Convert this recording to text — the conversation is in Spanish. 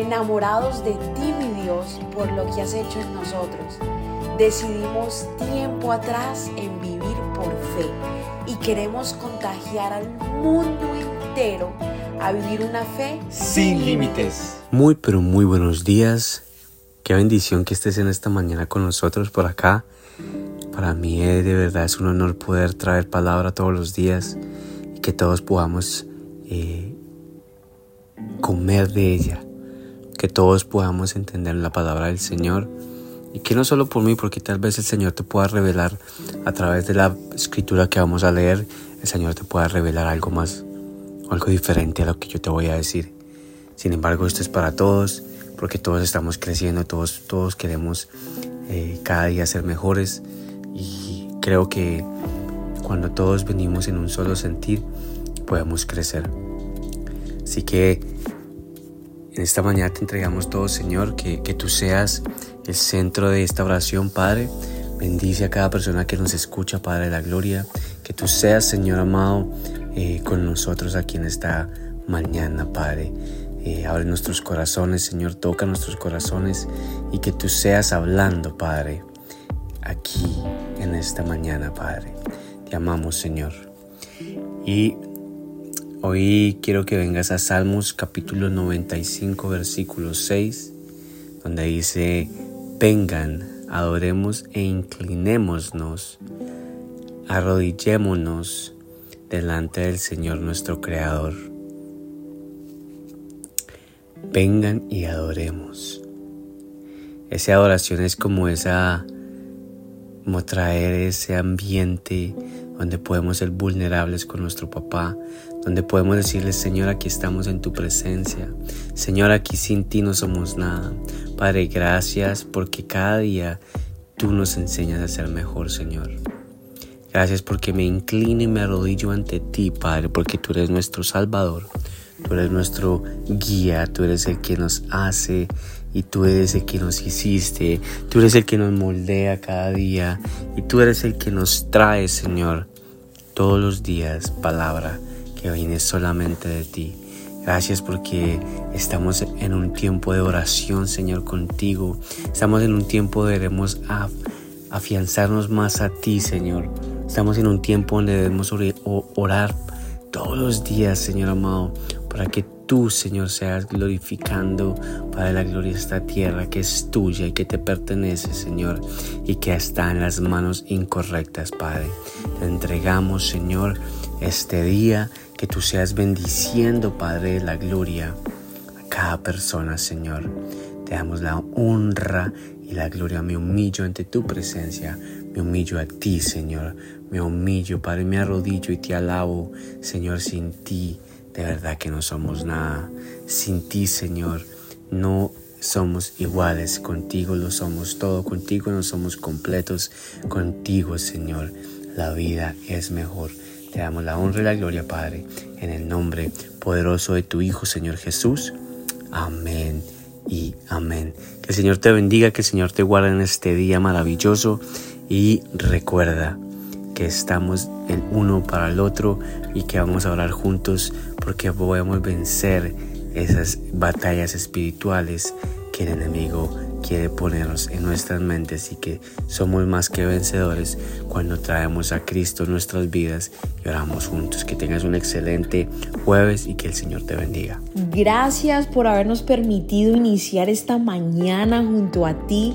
enamorados de ti, mi Dios, por lo que has hecho en nosotros. Decidimos tiempo atrás en vivir por fe y queremos contagiar al mundo entero a vivir una fe sin límites. Muy pero muy buenos días. Qué bendición que estés en esta mañana con nosotros por acá. Para mí eh, de verdad es un honor poder traer palabra todos los días y que todos podamos eh, comer de ella, que todos podamos entender la palabra del Señor y que no solo por mí, porque tal vez el Señor te pueda revelar a través de la escritura que vamos a leer, el Señor te pueda revelar algo más, algo diferente a lo que yo te voy a decir. Sin embargo, esto es para todos, porque todos estamos creciendo, todos, todos queremos eh, cada día ser mejores y creo que cuando todos venimos en un solo sentir, podemos crecer. Así que en esta mañana te entregamos todo, Señor, que, que tú seas el centro de esta oración, Padre. Bendice a cada persona que nos escucha, Padre de la Gloria. Que tú seas, Señor amado, eh, con nosotros aquí en esta mañana, Padre. Eh, abre nuestros corazones, Señor, toca nuestros corazones y que tú seas hablando, Padre, aquí en esta mañana, Padre. Te amamos, Señor. Y hoy quiero que vengas a Salmos capítulo 95, versículo 6, donde dice, vengan, adoremos e inclinémonos, arrodillémonos delante del Señor nuestro Creador. Vengan y adoremos. Esa adoración es como esa, como traer ese ambiente donde podemos ser vulnerables con nuestro papá, donde podemos decirle, Señor, aquí estamos en tu presencia. Señor, aquí sin ti no somos nada. Padre, gracias porque cada día tú nos enseñas a ser mejor, Señor. Gracias porque me inclino y me arrodillo ante ti, Padre, porque tú eres nuestro Salvador. Tú eres nuestro guía, tú eres el que nos hace y tú eres el que nos hiciste, tú eres el que nos moldea cada día y tú eres el que nos trae, Señor, todos los días palabra que viene solamente de ti. Gracias porque estamos en un tiempo de oración, Señor, contigo. Estamos en un tiempo donde debemos afianzarnos más a ti, Señor. Estamos en un tiempo donde debemos orar todos los días, Señor amado, para que tú, Señor, seas glorificando para la gloria esta tierra que es tuya y que te pertenece, Señor, y que está en las manos incorrectas, Padre. Te entregamos, Señor, este día, que tú seas bendiciendo, Padre de la gloria, a cada persona, Señor. Te damos la honra y la gloria. Me humillo ante tu presencia. Me humillo a ti, Señor. Me humillo, Padre, me arrodillo y te alabo, Señor, sin ti. De verdad que no somos nada. Sin ti, Señor, no somos iguales. Contigo lo somos todo. Contigo no somos completos. Contigo, Señor, la vida es mejor. Te damos la honra y la gloria, Padre, en el nombre poderoso de tu Hijo, Señor Jesús. Amén y amén. Que el Señor te bendiga, que el Señor te guarde en este día maravilloso y recuerda que estamos el uno para el otro y que vamos a orar juntos porque podemos vencer esas batallas espirituales que el enemigo quiere ponernos en nuestras mentes y que somos más que vencedores cuando traemos a Cristo nuestras vidas y oramos juntos. Que tengas un excelente jueves y que el Señor te bendiga. Gracias por habernos permitido iniciar esta mañana junto a ti.